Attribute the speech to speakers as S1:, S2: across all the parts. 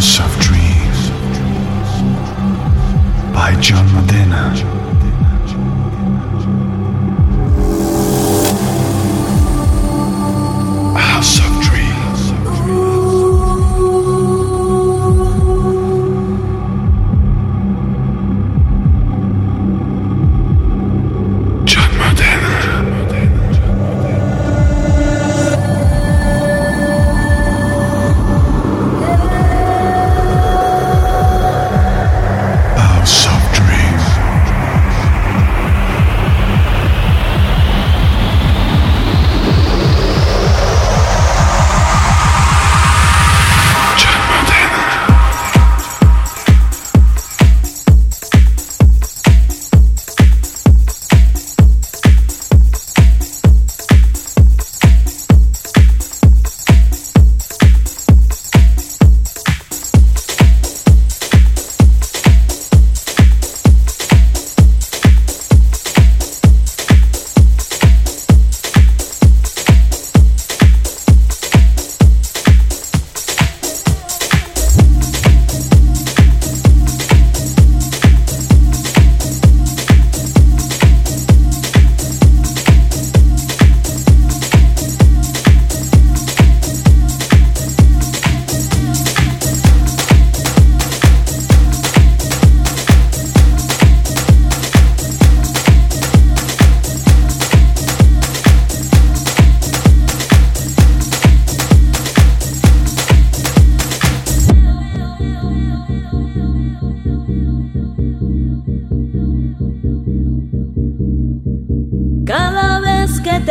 S1: yourself,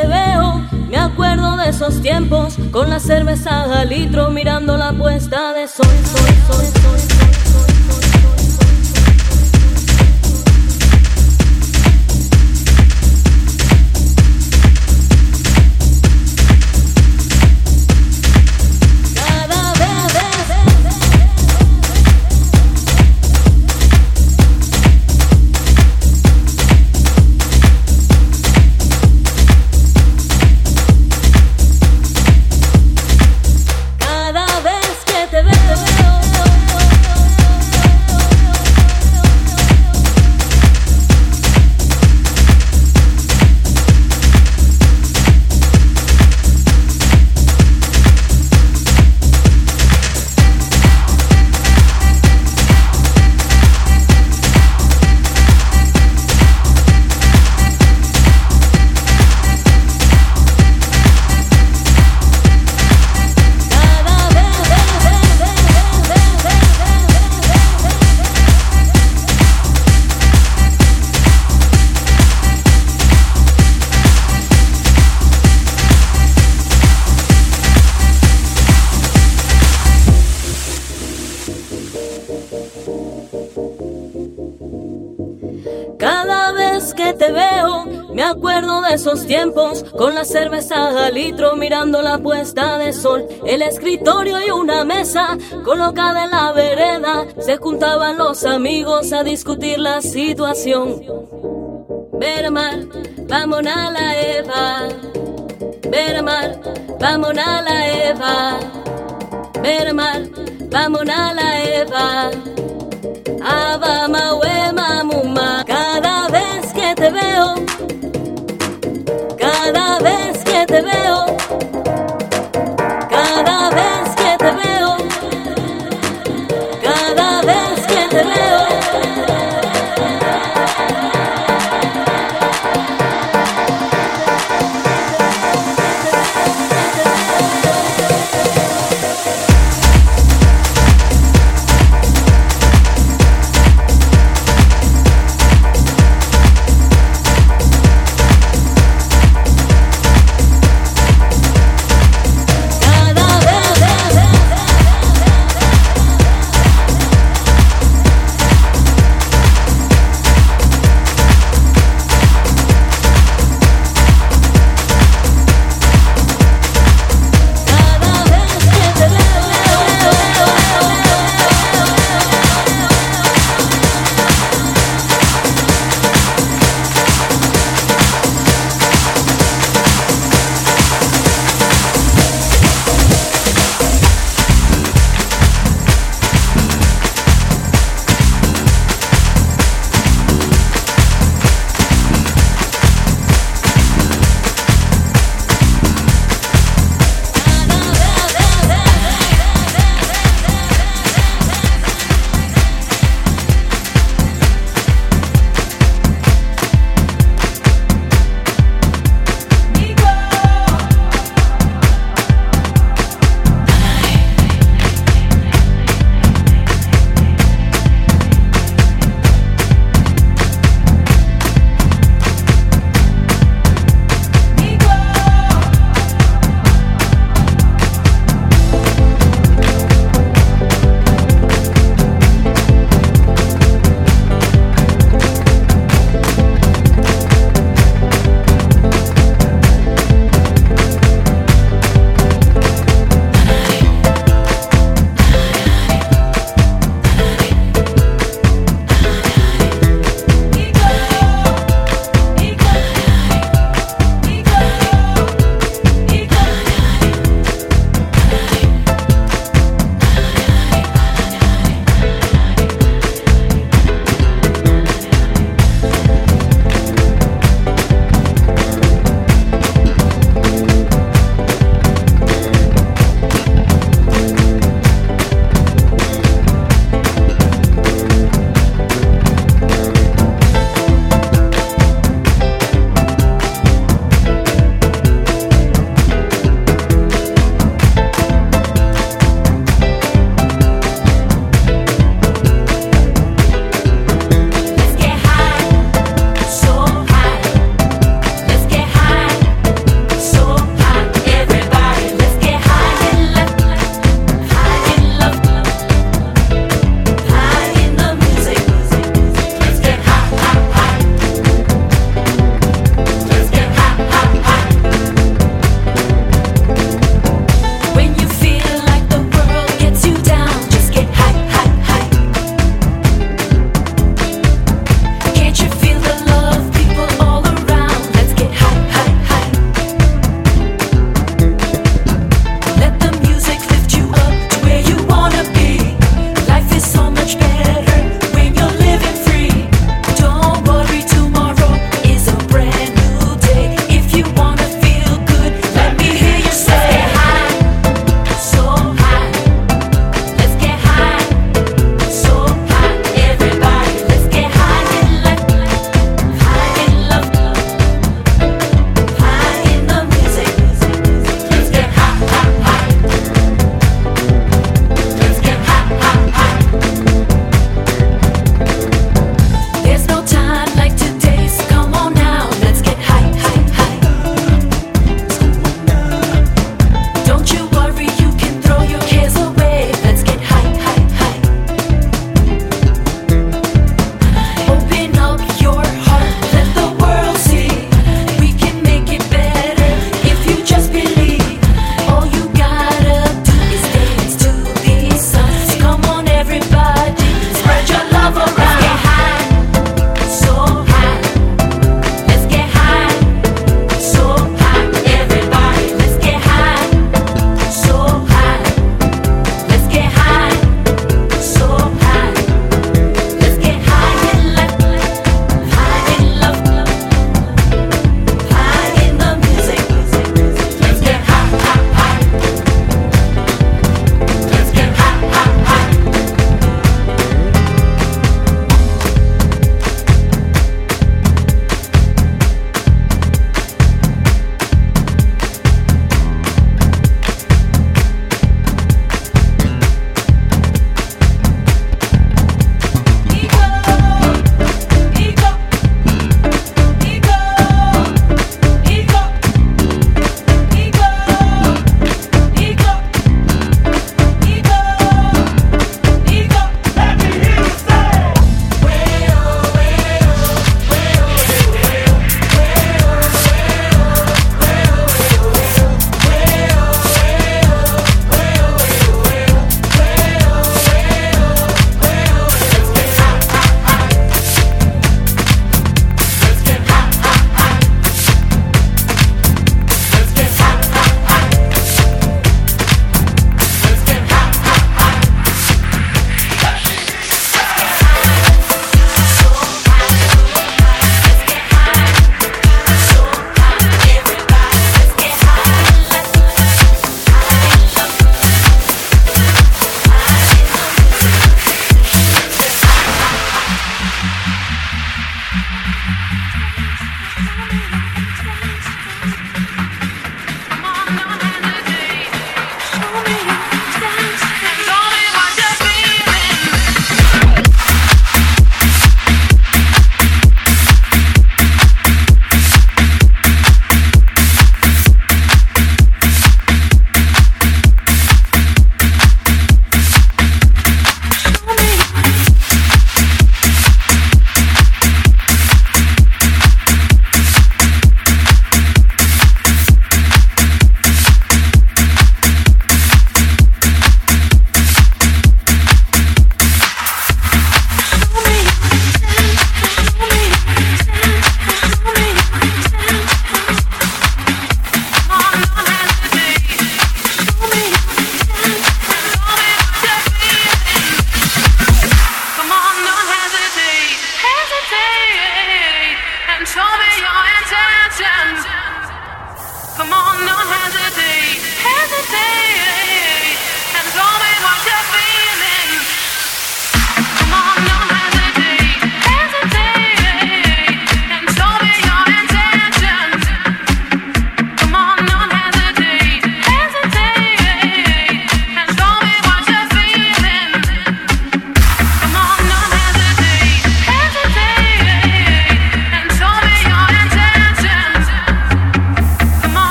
S1: te veo, me acuerdo de esos tiempos, con la cerveza al litro mirando la puesta de sol, sol, sol, sol. sol. Mirando la puesta de sol. El escritorio y una mesa colocada en la vereda. Se juntaban los amigos a discutir la situación. Ver mal, vamos a la Eva. Ver mal, vamos a la Eva. Ver mal, vamos a la Eva.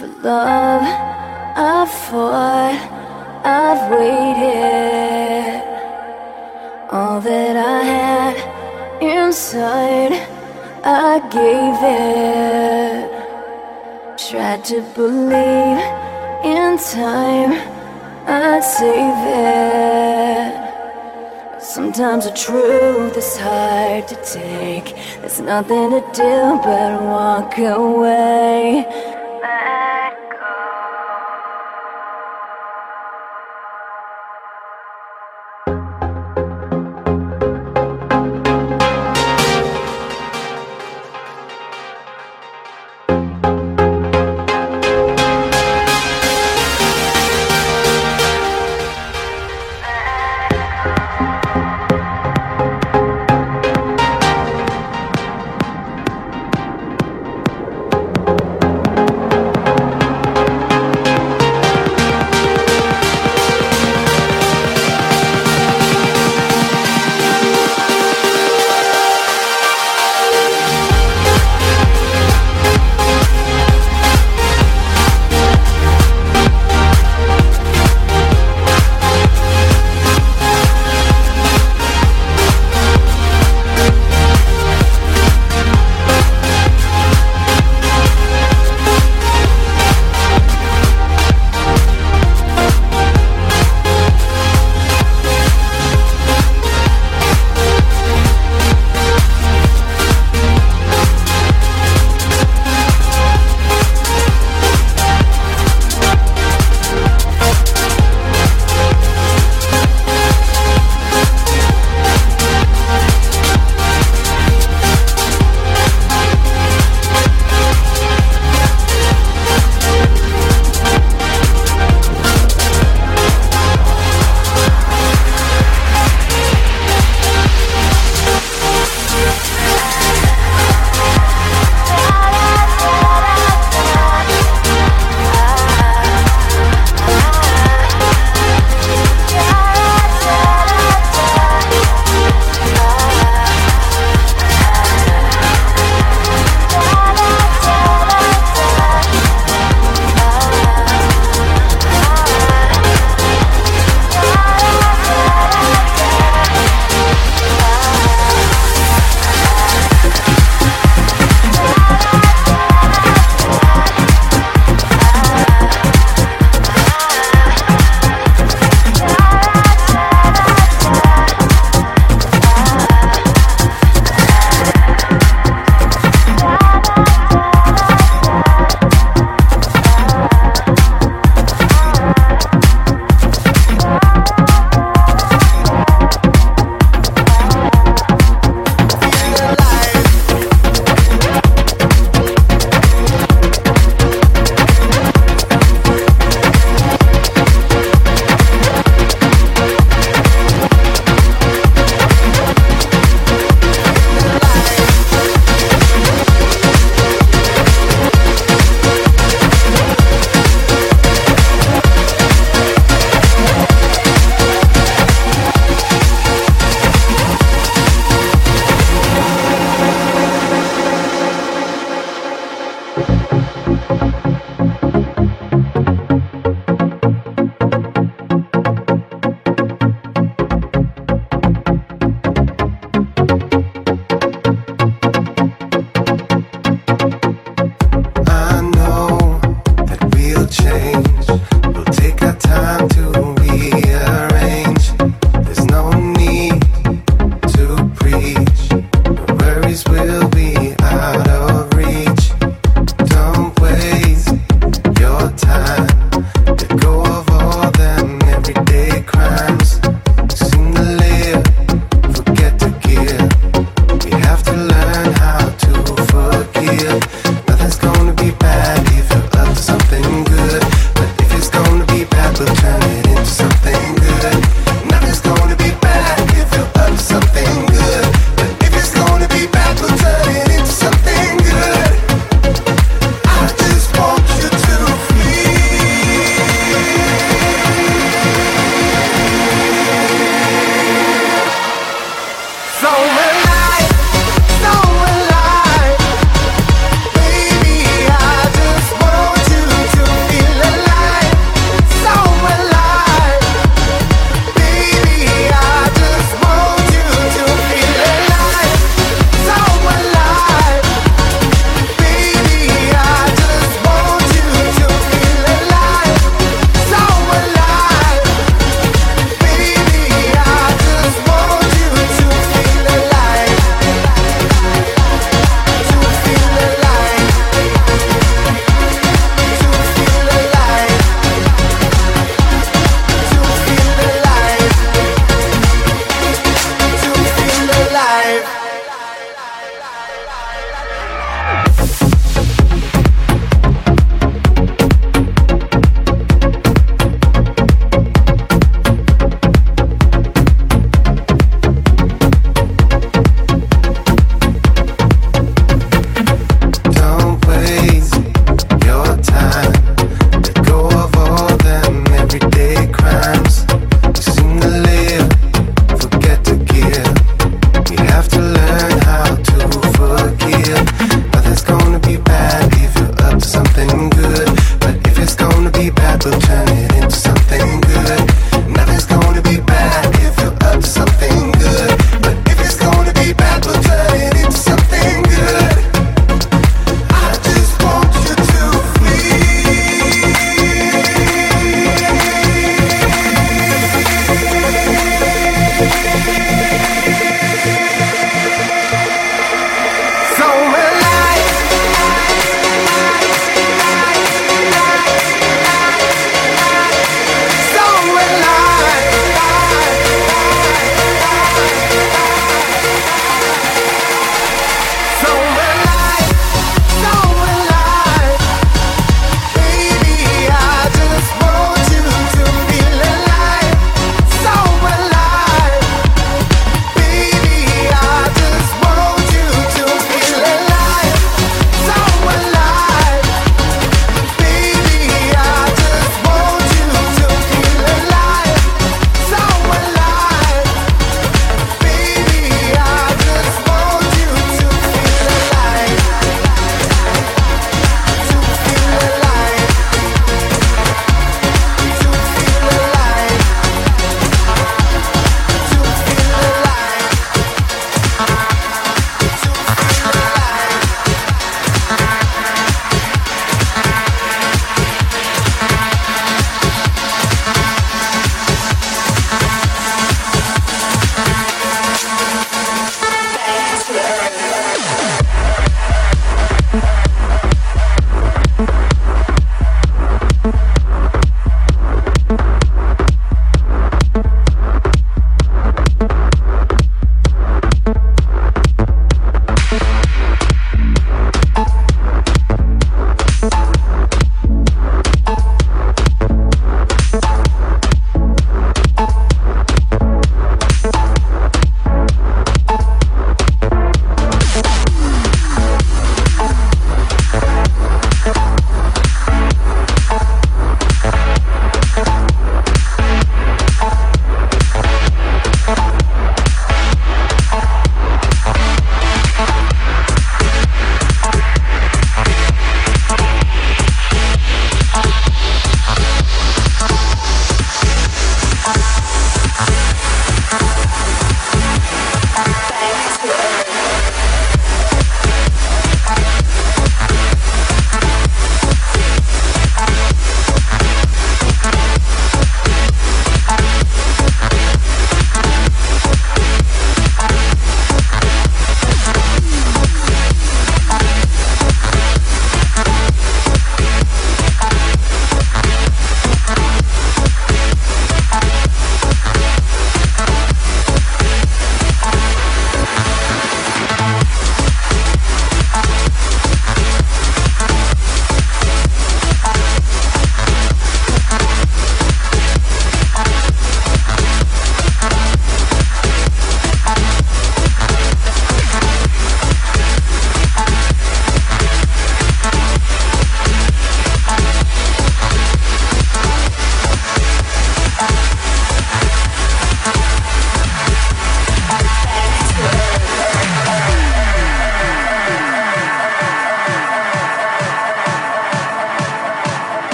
S2: For love, I've fought, I've waited. All that I had inside, I gave it. Tried to believe in time, I'd save it. Sometimes the truth is hard to take. There's nothing to do but walk away.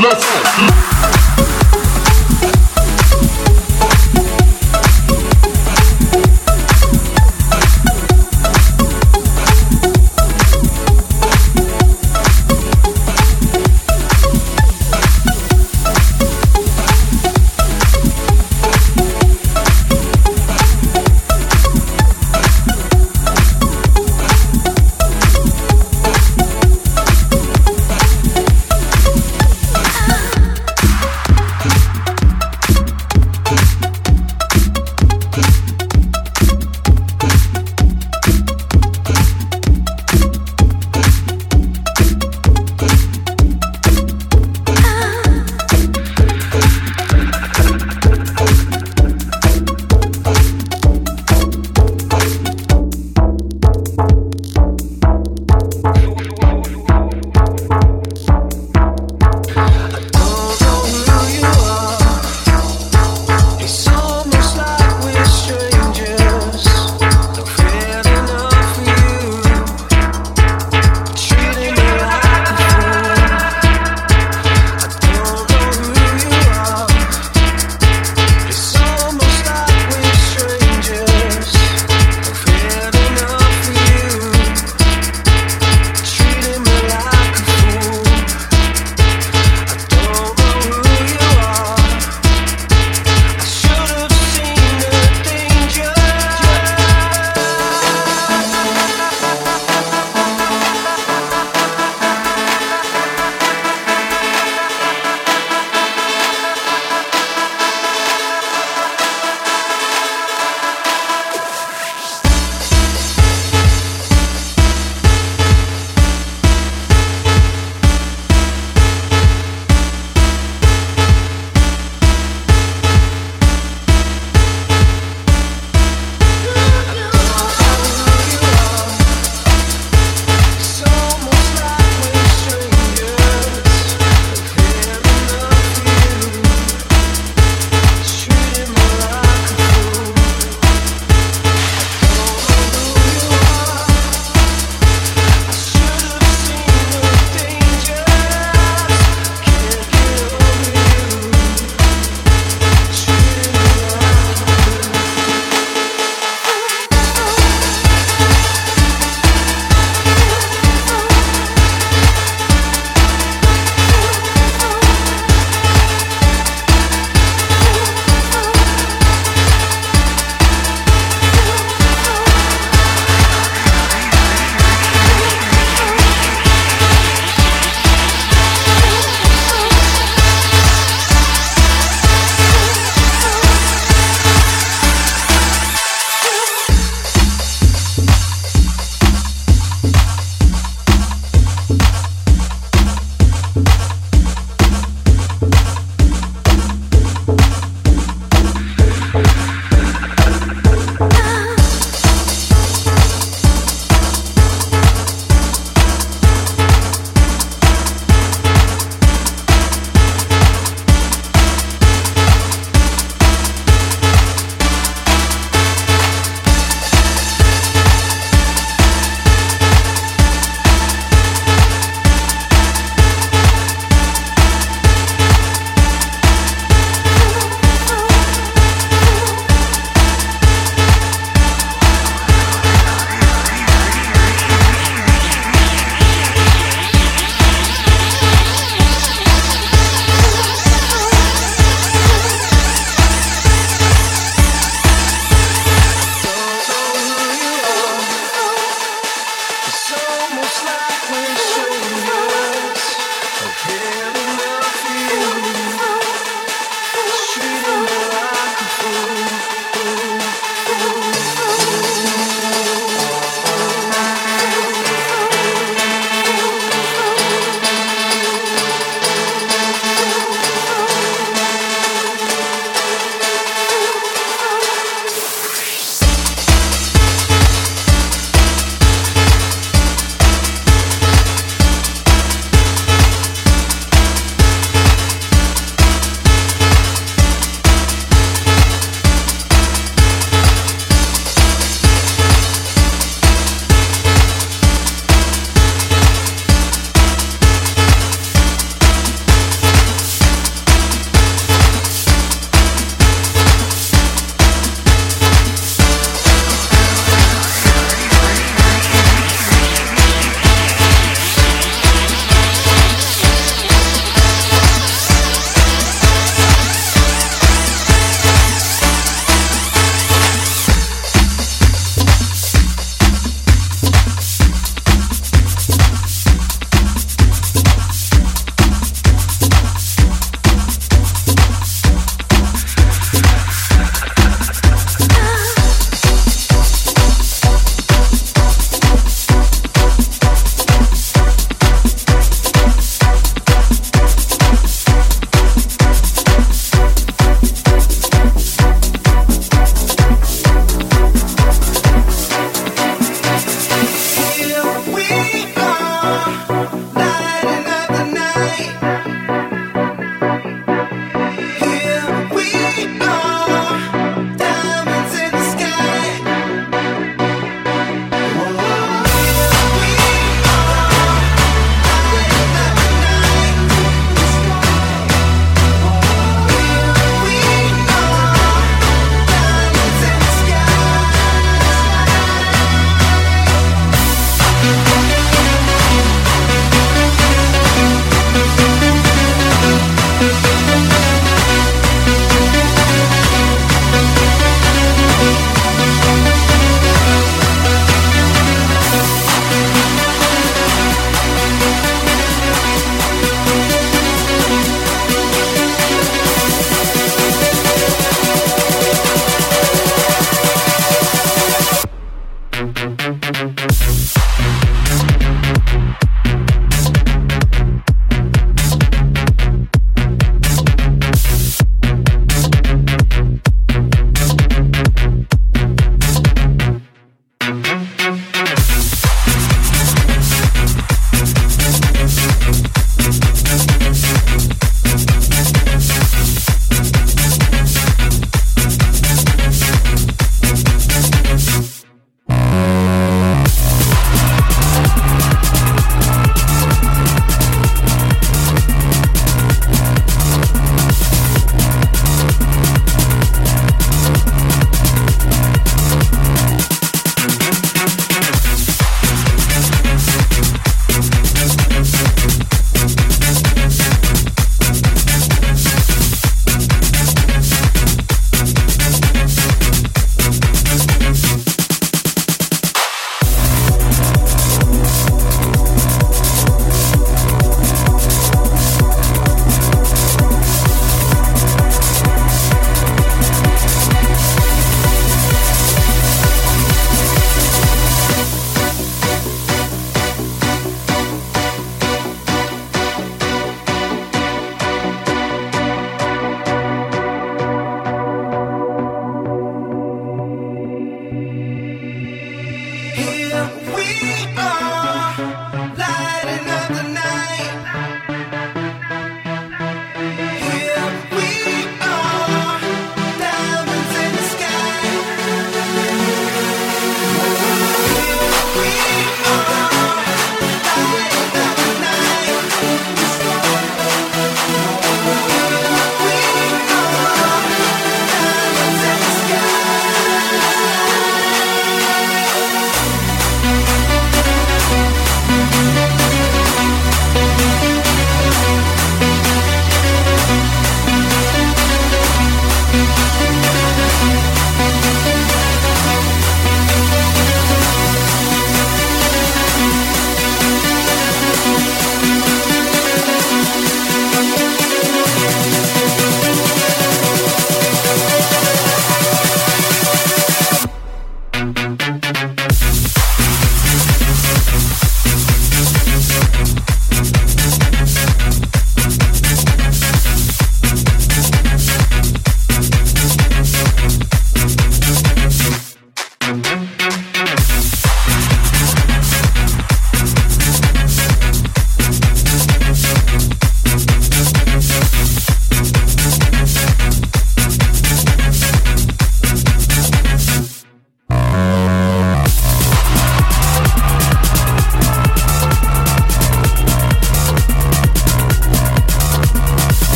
S2: nuts, nuts.